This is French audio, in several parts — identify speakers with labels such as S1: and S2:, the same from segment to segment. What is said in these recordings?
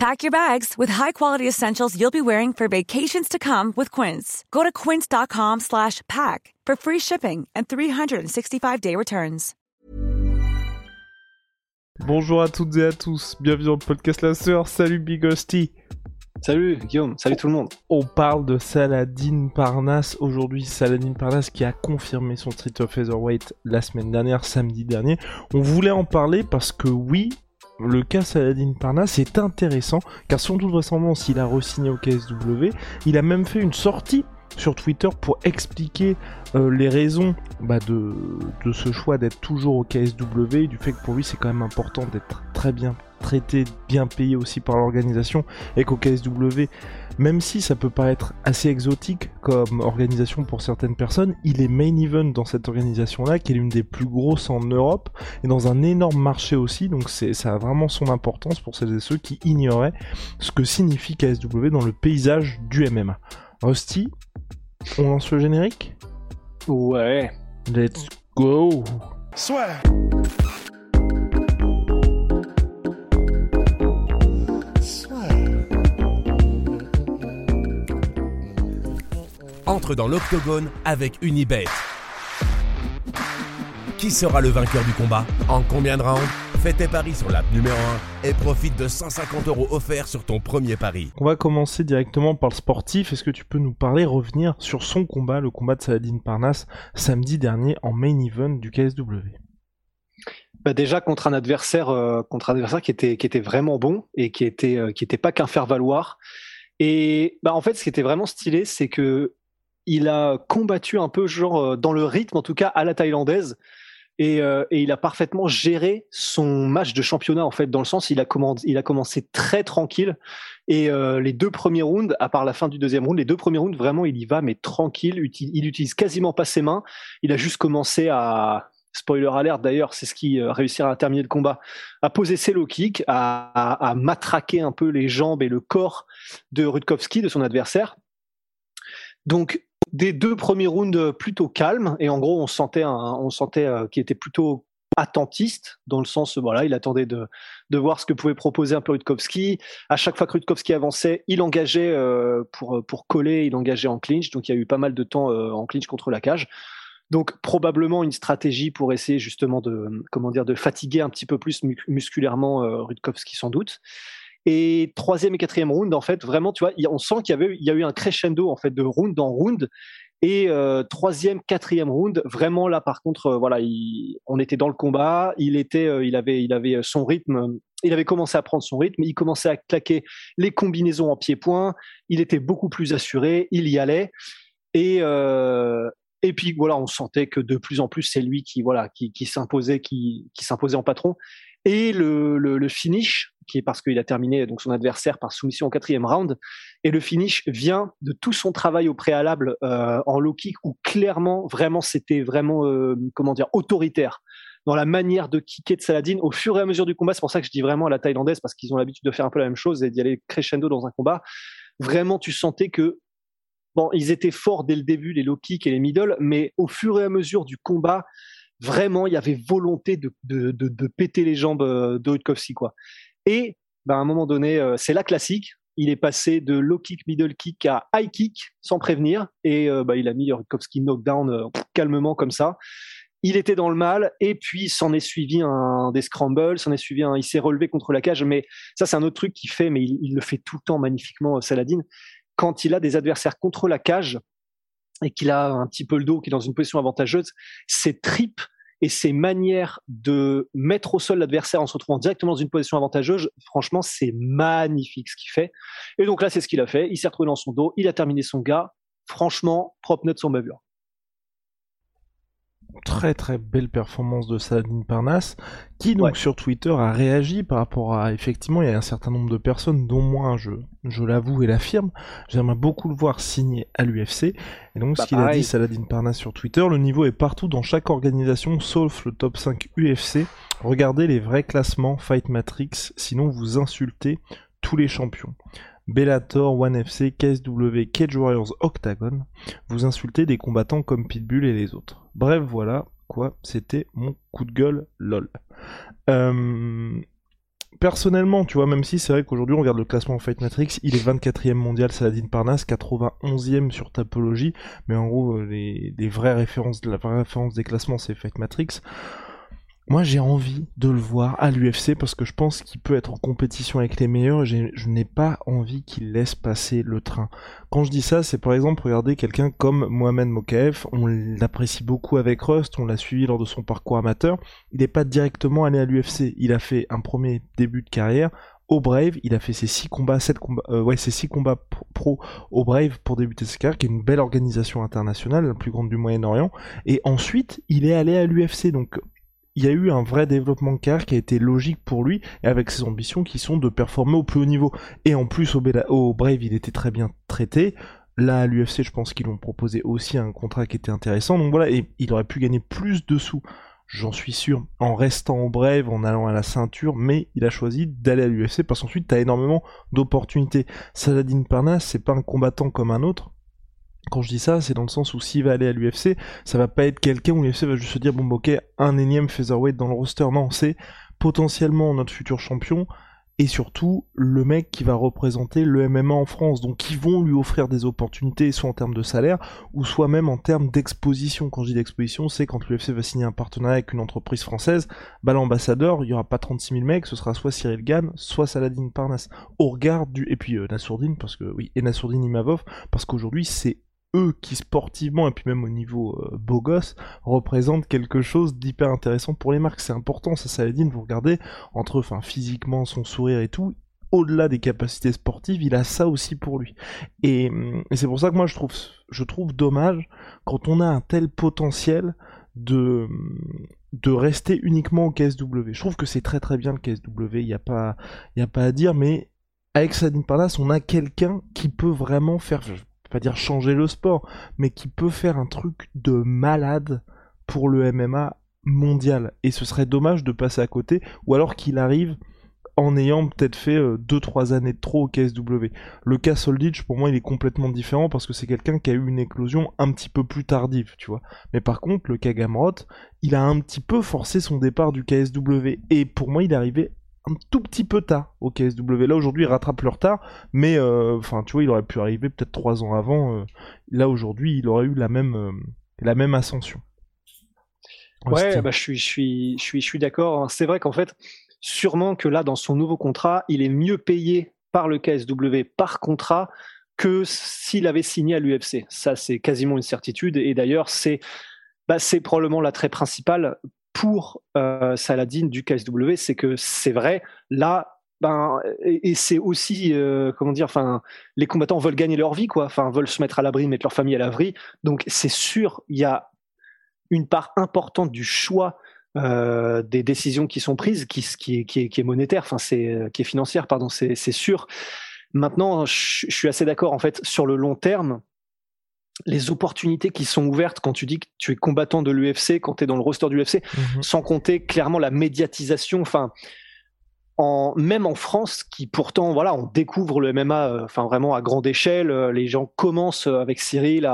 S1: Pack your bags with high-quality essentials you'll be wearing for vacations to come with Quince. Go to quince.com slash pack for free shipping and 365-day returns.
S2: Bonjour à toutes et à tous, bienvenue dans le podcast La Sœur, salut Big Hostie
S3: Salut Guillaume, salut tout le monde.
S2: On parle de Saladin Parnasse aujourd'hui, Saladin Parnasse qui a confirmé son Street of Featherweight la semaine dernière, samedi dernier. On voulait en parler parce que oui, le cas Saladin Parnasse est intéressant, car sans toute vraisemblance, il a re-signé au KSW, il a même fait une sortie sur Twitter pour expliquer euh, les raisons bah, de, de, ce choix d'être toujours au KSW, et du fait que pour lui c'est quand même important d'être très bien traité, bien payé aussi par l'organisation, et qu'au KSW, même si ça peut paraître assez exotique comme organisation pour certaines personnes, il est main event dans cette organisation-là, qui est l'une des plus grosses en Europe, et dans un énorme marché aussi, donc c'est, ça a vraiment son importance pour celles et ceux qui ignoraient ce que signifie KSW dans le paysage du MMA. Rusty, on lance le générique?
S3: Ouais.
S2: Let's go
S4: Soit.
S5: Entre dans l'octogone avec Unibet. Qui sera le vainqueur du combat En combien de rounds Fais tes paris sur l'app numéro 1 et profite de 150 euros offerts sur ton premier pari.
S2: On va commencer directement par le sportif. Est-ce que tu peux nous parler, revenir sur son combat, le combat de Saladin Parnasse, samedi dernier en main event du KSW
S3: bah déjà contre un adversaire, euh, contre un adversaire qui était qui était vraiment bon et qui était euh, qui était pas qu'un faire valoir. Et bah en fait, ce qui était vraiment stylé, c'est que il a combattu un peu genre euh, dans le rythme, en tout cas à la thaïlandaise. Et, euh, et, il a parfaitement géré son match de championnat en fait dans le sens il a, commencé, il a commencé très tranquille. Et euh, les deux premiers rounds à part la fin du deuxième round les deux premiers rounds vraiment il y va mais tranquille. Il, il utilise quasiment pas ses mains. Il a juste commencé à spoiler alert d'ailleurs c'est ce qui réussira à terminer le combat à poser ses low kicks à, à, à, matraquer un peu les jambes et le corps de Rutkowski de son adversaire. Donc des deux premiers rounds plutôt calmes. Et en gros on sentait un, on sentait euh, qu'il était plutôt attentiste dans le sens voilà il attendait de, de voir ce que pouvait proposer un peu Rutkowski. À chaque fois que Rutkowski avançait il engageait euh, pour pour coller il engageait en clinch. Donc il y a eu pas mal de temps euh, en clinch contre la cage. Donc probablement une stratégie pour essayer justement de comment dire de fatiguer un petit peu plus musculairement euh, Rutkowski sans doute et troisième et quatrième round, en fait, vraiment, tu vois, on sent qu'il y a eu un crescendo en fait de round en round. Et euh, troisième, quatrième round, vraiment là, par contre, euh, voilà, il, on était dans le combat. Il était, euh, il avait, il avait son rythme. Il avait commencé à prendre son rythme. Il commençait à claquer les combinaisons en pied-point. Il était beaucoup plus assuré. Il y allait. Et puis voilà, on sentait que de plus en plus c'est lui qui voilà qui, s'imposait, s'imposait en patron. Et le finish, qui est parce qu'il a terminé donc son adversaire par soumission au quatrième round. Et le finish vient de tout son travail au préalable euh, en low kick où clairement, vraiment, c'était vraiment euh, comment dire autoritaire dans la manière de kicker de Saladin au fur et à mesure du combat. C'est pour ça que je dis vraiment à la thaïlandaise parce qu'ils ont l'habitude de faire un peu la même chose et d'y aller crescendo dans un combat. Vraiment, tu sentais que bon, ils étaient forts dès le début les low kicks et les middle, mais au fur et à mesure du combat, vraiment, il y avait volonté de, de, péter les jambes de Rutkowski, quoi. Et ben, à un moment donné, euh, c'est la classique. Il est passé de low kick, middle kick à high kick sans prévenir. Et euh, ben, il a mis Rutkowski knockdown euh, calmement comme ça. Il était dans le mal et puis s'en est suivi un des scrambles, s'en est suivi un, il s'est relevé contre la cage. Mais ça, c'est un autre truc qu'il fait, mais il, il, le fait tout le temps magnifiquement, Saladin. Quand il a des adversaires contre la cage et qu'il a un petit peu le dos, qui est dans une position avantageuse, ses tripes et ses manières de mettre au sol l'adversaire en se retrouvant directement dans une position avantageuse, franchement, c'est magnifique ce qu'il fait. Et donc là, c'est ce qu'il a fait. Il s'est retrouvé dans son dos, il a terminé son gars. Franchement, propre note son bavure.
S2: Très très belle performance de Saladin Parnasse, qui donc sur Twitter a réagi par rapport à effectivement il y a un certain nombre de personnes, dont moi je, je l'avoue et l'affirme, j'aimerais beaucoup le voir signer à l'UFC. Et donc ce bah, qu'il a dit Saladin Parnasse sur Twitter, le niveau est partout dans chaque organisation sauf le top 5 UFC. Regardez les vrais classements Fight Matrix, sinon vous insultez tous les champions. Bellator, ONE FC, KSW, Cage Warriors, Octagon, vous insultez des combattants comme Pitbull et les autres. Bref, voilà, quoi, c'était mon coup de gueule, lol. Euh, personnellement, tu vois, même si c'est vrai qu'aujourd'hui on regarde le classement Fight Matrix, il est 24e mondial Saladin Parnas, 91e sur Tapologie, mais en gros, euh, les, les vraies références, la vraie référence des classements c'est Fight Matrix. Moi, j'ai envie de le voir à l'UFC parce que je pense qu'il peut être en compétition avec les meilleurs. Et je n'ai pas envie qu'il laisse passer le train. Quand je dis ça, c'est par exemple regarder quelqu'un comme Mohamed Mokaef. On l'apprécie beaucoup avec Rust. On l'a suivi lors de son parcours amateur. Il n'est pas directement allé à l'UFC. Il a fait un premier début de carrière au Brave, il a fait ses six combats, sept combats, euh, ouais, ses six combats pro au Brave pour débuter sa carrière, qui est une belle organisation internationale, la plus grande du Moyen-Orient. Et ensuite, il est allé à l'UFC. Donc, il y a eu un vrai développement de carrière qui a été logique pour lui et avec ses ambitions qui sont de performer au plus haut niveau. Et en plus au, Brave il était très bien traité. Là à l'UFC je pense qu'ils l'ont proposé aussi un contrat qui était intéressant. Donc voilà, et il aurait pu gagner plus de sous, j'en suis sûr, en restant au Brave, en allant à la ceinture, mais il a choisi d'aller à l'UFC parce qu'ensuite t'as énormément d'opportunités. Saladin Parnas c'est pas un combattant comme un autre, quand je dis ça, c'est dans le sens où s'il va aller à l'UFC, ça va pas être quelqu'un où l'UFC va juste se dire bon bah, ok, un énième featherweight dans le roster. Non, c'est potentiellement notre futur champion et surtout le mec qui va représenter le MMA en France. Donc qui vont lui offrir des opportunités, soit en termes de salaire, ou soit même en termes d'exposition. Quand je dis d'exposition, c'est quand l'UFC va signer un partenariat avec une entreprise française, bah l'ambassadeur, il y aura pas 36 000 mecs, ce sera soit Cyril Gann, soit Saladin Parnas. Au regard du... Et puis euh, parce que oui, et Nassourdine Imavov, parce qu'aujourd'hui c'est eux qui sportivement et puis même au niveau euh, beau gosse représentent quelque chose d'hyper intéressant pour les marques. C'est important, ça Saladin, vous regardez, entre enfin physiquement, son sourire et tout, au-delà des capacités sportives, il a ça aussi pour lui. Et, c'est pour ça que moi je trouve, je trouve dommage quand on a un tel potentiel de, de rester uniquement au KSW. Je trouve que c'est très très bien le KSW, il n'y a, pas, a pas à dire, mais avec Saladin Parnas, on a quelqu'un qui peut vraiment faire, pas dire changer le sport, mais qui peut faire un truc de malade pour le MMA mondial. Et ce serait dommage de passer à côté, ou alors qu'il arrive en ayant peut-être fait 2-3 euh, années de trop au KSW. Le cas Solditch, pour moi, il est complètement différent parce que c'est quelqu'un qui a eu une éclosion un petit peu plus tardive, tu vois. Mais par contre, le cas Gamrot, il a un petit peu forcé son départ du KSW. Et pour moi, il est arrivé un tout petit peu tard au KSW. Là aujourd'hui, il rattrape le retard, mais euh, enfin, tu vois, il aurait pu arriver peut-être trois ans avant. Euh, là aujourd'hui, il aurait eu la même euh, la même ascension.
S3: Ouais, bah, je suis je suis je suis je suis d'accord. C'est vrai qu'en fait, sûrement que là, dans son nouveau contrat, il est mieux payé par le KSW par contrat que s'il avait signé à l'UFC. Ça, c'est quasiment une certitude. Et d'ailleurs, c'est bah, c'est probablement l'attrait principal pour euh, Saladin du KSW, c'est que c'est vrai, là, ben, et, c'est aussi, euh, comment dire, enfin, les combattants veulent gagner leur vie, quoi, enfin, veulent se mettre à l'abri, mettre leur famille à l'abri. Donc, c'est sûr, il y a une part importante du choix euh, des décisions qui sont prises, qui, est, qui est, monétaire, enfin, c'est, qui est financière, pardon, c'est sûr. Maintenant, je suis assez d'accord, en fait, sur le long terme, les opportunités qui sont ouvertes quand tu dis que tu es combattant de l'UFC, quand tu es dans le roster du UFC, mhm. sans compter clairement la médiatisation. Enfin, en, même en France, qui pourtant, voilà, on découvre le MMA, euh, vraiment à grande échelle. Euh, les gens commencent euh, avec Cyril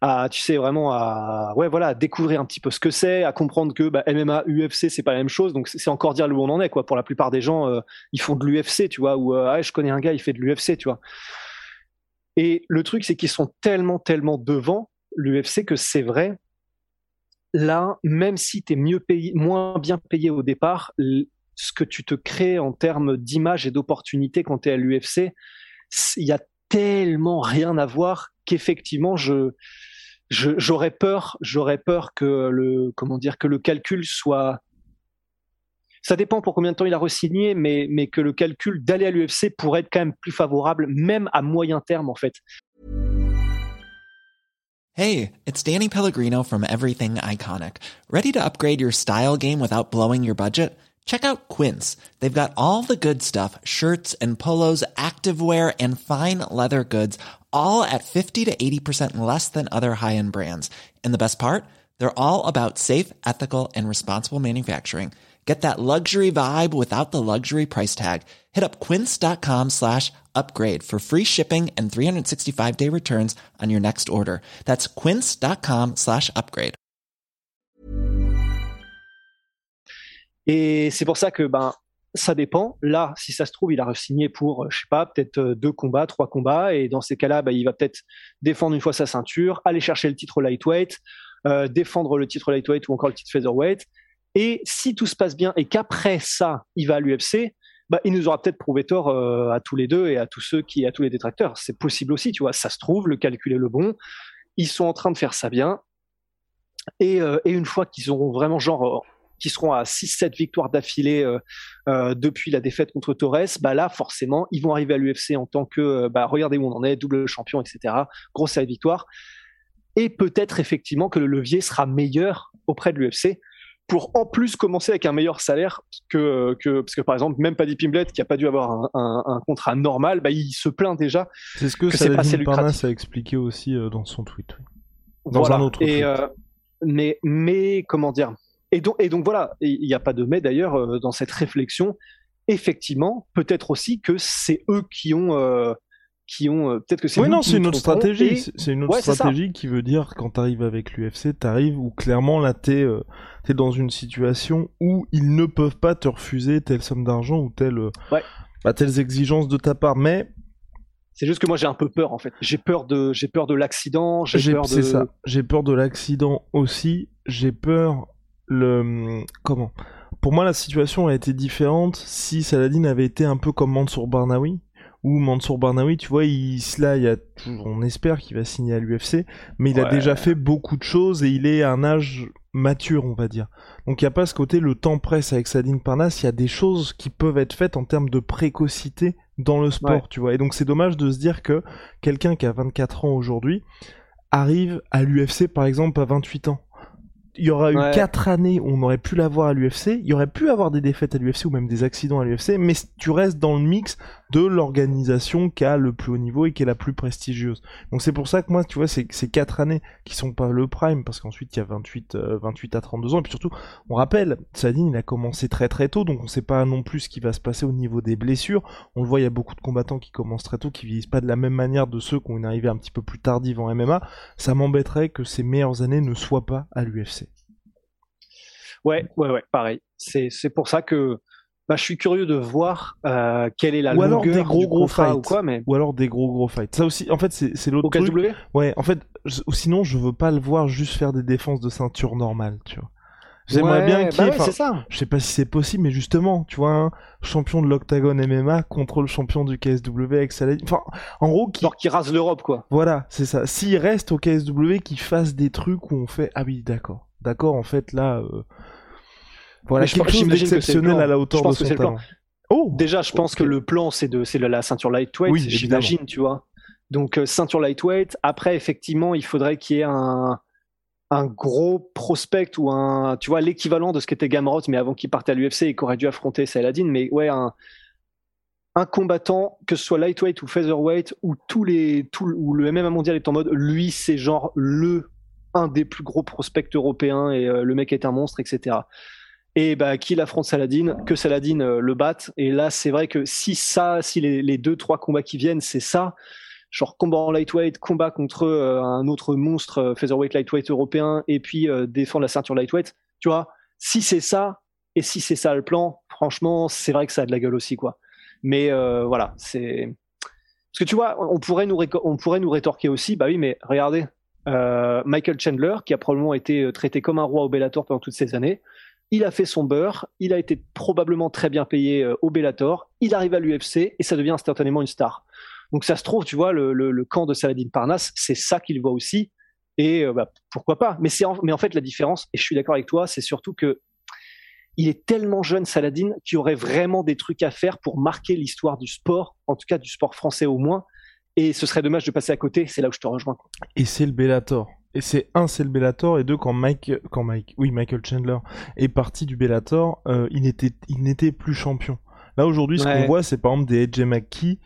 S3: à, tu sais, vraiment à, ouais, voilà, à découvrir un petit peu ce que c'est, à comprendre que bah, MMA, UFC, c'est pas la même chose. Donc c'est encore dire où on en est, quoi. Pour la plupart des gens, ils font de l'UFC, tu vois, ou ah, je connais un gars, il fait de l'UFC, tu vois. Et le truc, c'est qu'ils sont tellement, tellement devant l'UFC que c'est vrai. Là, même si tu es mieux payé, moins bien payé au départ, ce que tu te crées en termes d'image et d'opportunité quand tu es à l'UFC, il y a tellement rien à voir qu'effectivement, je, j'aurais peur, j'aurais peur que le, comment dire, que le calcul soit ça dépend pour combien de temps il a re-signé, mais, mais que le calcul d'aller à l'UFC pourrait être quand même plus favorable, même à moyen terme en fait.
S4: Hey, it's Danny Pellegrino from Everything Iconic. Ready to upgrade your style game without blowing your budget? Check out Quince. They've got all the good stuff shirts and polos, activewear, and fine leather goods, all at 50 to 80% less than other high end brands. And the best part? They're all about safe, ethical, and responsible manufacturing. Get that luxury vibe without the luxury price tag. Hit up quince.com slash upgrade for free shipping and 365 day returns on your next order. That's quince.com slash upgrade.
S3: Et c'est pour ça que ben ça dépend. Là, si ça se trouve, il a signé pour, je sais pas, peut-être deux combats, trois combats, et dans ces cas-là, ben, il va peut-être défendre une fois sa ceinture, aller chercher le titre lightweight, euh, défendre le titre lightweight ou encore le titre featherweight. Et si tout se passe bien et qu'après ça, il va à l'UFC, bah, il nous aura peut-être prouvé tort euh, à tous les deux et à tous ceux qui, à tous les détracteurs. C'est possible aussi, tu vois. Ça se trouve, le calcul est le bon. Ils sont en train de faire ça bien. Et, euh, une fois qu'ils auront vraiment genre qui seront à 6-7 victoires d'affilée euh, euh, depuis la défaite contre Torres, bah là forcément ils vont arriver à l'UFC en tant que bah regardez où on en est, double champion, etc. Grosse série de victoires. Et peut-être effectivement que le levier sera meilleur auprès de l'UFC pour en plus commencer avec un meilleur salaire que, que parce que par exemple même Paddy Pimblet qui a pas dû avoir un, un, un contrat normal, bah il se plaint déjà.
S2: C'est ce que, que Saladin Parnasse a expliqué aussi euh, dans son tweet. Oui.
S3: Dans voilà. un autre et, tweet. Euh, mais mais comment dire? Et donc, et donc voilà, il n'y a pas de mais d'ailleurs euh, dans cette réflexion. Effectivement, peut-être aussi que c'est eux qui ont euh, qui ont euh, peut-être que c'est
S2: oui non c'est une autre stratégie. et... c'est une autre ouais, stratégie qui veut dire quand t'arrives avec l'UFC t'arrives où clairement là t'es euh, es dans une situation où ils ne peuvent pas te refuser telle somme d'argent ou telle
S3: ouais.
S2: bah, telles exigences de ta part. Mais
S3: c'est juste que moi j'ai un peu peur en fait. J'ai peur de j'ai peur de l'accident j'ai peur de
S2: ça. J'ai peur de l'accident aussi. J'ai peur le comment? Pour moi la situation a été différente si Saladin avait été un peu comme Mansour Barnawi où Mansour Barnawi, tu vois, il, là, il a, on espère qu'il va signer à l'UFC, mais il ouais. a déjà fait beaucoup de choses et il est à un âge mature, on va dire. Donc il n'y a pas ce côté, le temps presse avec Sadine Parnasse, il y a des choses qui peuvent être faites en termes de précocité dans le sport, ouais. tu vois. Et donc c'est dommage de se dire que quelqu'un qui a 24 ans aujourd'hui arrive à l'UFC, par exemple, à 28 ans il y aura eu ouais. 4 années où on aurait pu l'avoir à l'UFC, il y aurait pu avoir des défaites à l'UFC ou même des accidents à l'UFC, mais tu restes dans le mix de l'organisation qui a le plus haut niveau et qui est la plus prestigieuse. Donc c'est pour ça que moi, tu vois, ces 4 années qui sont pas le prime, parce qu'ensuite il y a 28, euh, 28 à 32 ans, et puis surtout, on rappelle, Sadine, il a commencé très très tôt, donc on sait pas non plus ce qui va se passer au niveau des blessures. On le voit, il y a beaucoup de combattants qui commencent très tôt, qui vieillissent pas de la même manière de ceux qui ont une arrivée un petit peu plus tardive en MMA. Ça m'embêterait que ces meilleures années ne soient pas à l'UFC.
S3: Ouais, ouais, ouais, pareil. C'est pour ça que bah, je suis curieux de voir euh, quelle est la
S2: ou
S3: longueur
S2: alors des gros
S3: du
S2: gros fights
S3: ou quoi, mais
S2: ou alors des gros gros fights. Ça aussi, en fait, c'est, c'est l'autre
S3: au
S2: truc.
S3: KW.
S2: Ouais, en fait, je, sinon, je veux pas le voir juste faire des défenses de ceinture normales, tu vois. J'aimerais
S3: ouais,
S2: bien qu'il
S3: bah ouais,
S2: enfin,
S3: c'est ça.
S2: je sais pas si c'est possible, mais justement, tu vois, un champion de l'Octagon MMA contre le champion du KSW avec Saladin. Enfin, en gros, qui,
S3: Genre qui rase l'Europe, quoi.
S2: voilà, c'est ça. S'il reste au KSW, qu'il fasse des trucs où on fait, ah oui, d'accord, d'accord, en fait, là, euh... voilà, quelque
S3: pense-
S2: chose d'exceptionnel
S3: plan.
S2: à la hauteur de son talent. Oh,
S3: Déjà, je pense que le plan, c'est de, c'est la ceinture lightweight,
S2: Oui,
S3: j'imagine, tu vois. Donc, euh, ceinture lightweight. Après, effectivement, il faudrait qu'il y ait un, un gros prospect ou un, tu vois, l'équivalent de ce qu'était Gamrot, mais avant qu'il parte à l'UFC et qu'aurait dû affronter Saladin. Mais ouais, un, un combattant, que ce soit lightweight ou featherweight, ou tous les, tout, ou le MMA mondial est en mode, lui, c'est genre le, un des plus gros prospects européens et euh, le mec est un monstre, etc. Et bah, qu'il affronte Saladin, que Saladin euh, le batte. Et là, c'est vrai que si ça, si les, deux, trois combats qui viennent, c'est ça, genre combat en lightweight, combat contre euh, un autre monstre euh, featherweight lightweight européen, et puis euh, défendre la ceinture lightweight, tu vois, si c'est ça, et si c'est ça le plan, franchement, c'est vrai que ça a de la gueule aussi, quoi. Mais voilà, c'est. Parce que tu vois, on pourrait nous, on pourrait nous rétorquer aussi, bah oui, mais regardez, Michael Chandler, qui a probablement été traité comme un roi au Bellator pendant toutes ces années, il a fait son beurre, il a été probablement très bien payé euh, au Bellator, il arrive à l'UFC et ça devient instantanément une star. Donc ça se trouve, tu vois, le, camp de Saladin Parnasse, c'est ça qu'il voit aussi. Et euh, bah, pourquoi pas mais, en, mais en fait, la différence, et je suis d'accord avec toi, c'est surtout que il est tellement jeune, Saladin, qu'il aurait vraiment des trucs à faire pour marquer l'histoire du sport, en tout cas du sport français au moins. Et ce serait dommage de passer à côté, c'est là où je te rejoins.
S2: Et c'est le Bellator. Et c'est un, c'est le Bellator, et deux, quand Mike, quand Mike, oui, Michael Chandler est parti du Bellator, euh, il n'était, il n'était plus champion. Là aujourd'hui, ce qu'on voit, c'est par exemple des AJ McKee.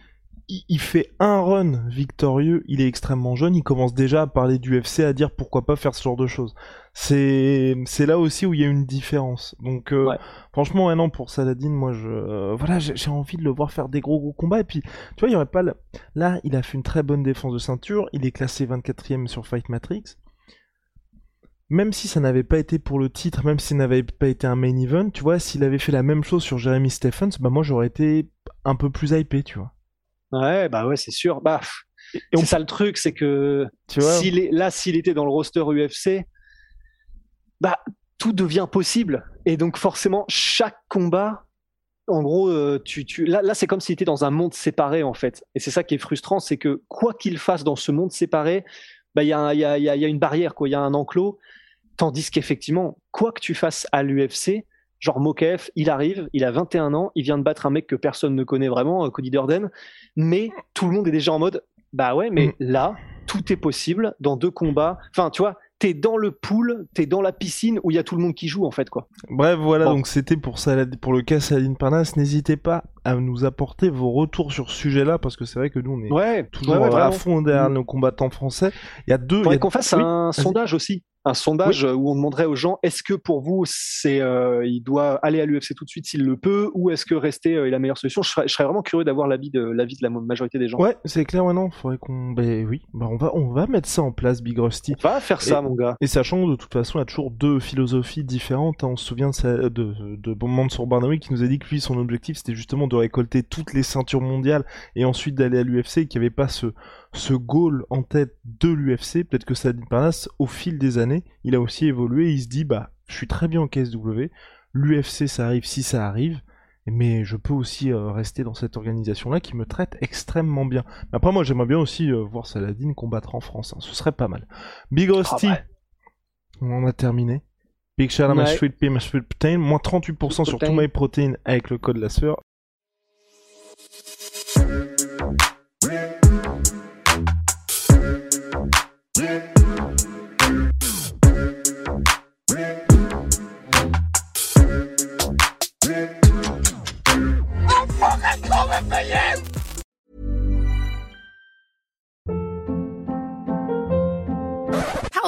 S2: Il, il fait un run victorieux, il est extrêmement jeune, il commence déjà à parler du UFC, à dire pourquoi pas faire ce genre de choses. C'est, c'est là aussi où il y a une différence. Donc, euh, franchement, maintenant pour Saladin, moi, je, euh, voilà, j'ai envie de le voir faire des gros gros combats. Et puis, tu vois, il y aurait pas, le... là, il a fait une très bonne défense de ceinture, il est classé 24e sur Fight Matrix même si ça n'avait pas été pour le titre, même si ça n'avait pas été un main event, tu vois, s'il avait fait la même chose sur Jeremy Stephens, bah moi j'aurais été un peu plus hypé, tu vois.
S3: Ouais, bah ouais, c'est sûr. Bah, et c'est ça le truc, c'est que tu vois, est... là, s'il était dans le roster UFC, bah tout devient possible. Et donc forcément, chaque combat, en gros, euh, tu, tu... là, là c'est comme s'il était dans un monde séparé en fait. Et c'est ça qui est frustrant, c'est que quoi qu'il fasse dans ce monde séparé, bah il y a, y, a, y a une barrière, quoi. Il y a un enclos. Tandis qu'effectivement, quoi que tu fasses à l'UFC, genre Mokaef, il arrive, il a 21 ans, il vient de battre un mec que personne ne connaît vraiment, euh, Cody Durden, mais tout le monde est déjà en mode, bah ouais, mais mm. là, tout est possible dans deux combats. Enfin, tu vois, t'es dans le pool, t'es dans la piscine où il y a tout le monde qui joue en fait quoi.
S2: Bref voilà donc c'était pour ça pour le cas Saladin Parnas. N'hésitez pas à nous apporter vos retours sur ce sujet-là parce que c'est vrai que nous on est toujours à fond derrière mm. nos combattants français. Il y a deux.
S3: Faudrait qu'on fasse un sondage aussi un sondage où on demanderait aux gens est-ce que pour vous c'est euh, il doit aller à l'UFC tout de suite s'il le peut ou est-ce que rester euh, est la meilleure solution? Je serais, vraiment curieux d'avoir l'avis de l'avis de la majorité des gens.
S2: Ouais c'est clair ouais non faudrait qu'on ben oui bah on va on va mettre ça en place Big Rusty.
S3: On va faire ça mon gars.
S2: et sachant que de toute façon il y a toujours deux philosophies différentes hein. on se souvient de de, de Mansour Barnaoui qui nous a dit que lui son objectif c'était justement de récolter toutes les ceintures mondiales et ensuite d'aller à l'UFC qu'il n'y avait pas ce ce goal en tête de l'UFC, peut-être que Saladin Parnas, au fil des années, il a aussi évolué, il se dit, bah, je suis très bien en KSW, l'UFC ça arrive si ça arrive, mais je peux aussi euh, rester dans cette organisation-là qui me traite extrêmement bien. après, moi, j'aimerais bien aussi euh, voir Saladin combattre en France, hein. ce serait pas mal. Big Rusty, ah on en a terminé. Big shout out my sweet pea, my sweet protein, moins 38% sur tout my protein avec le code la sueur.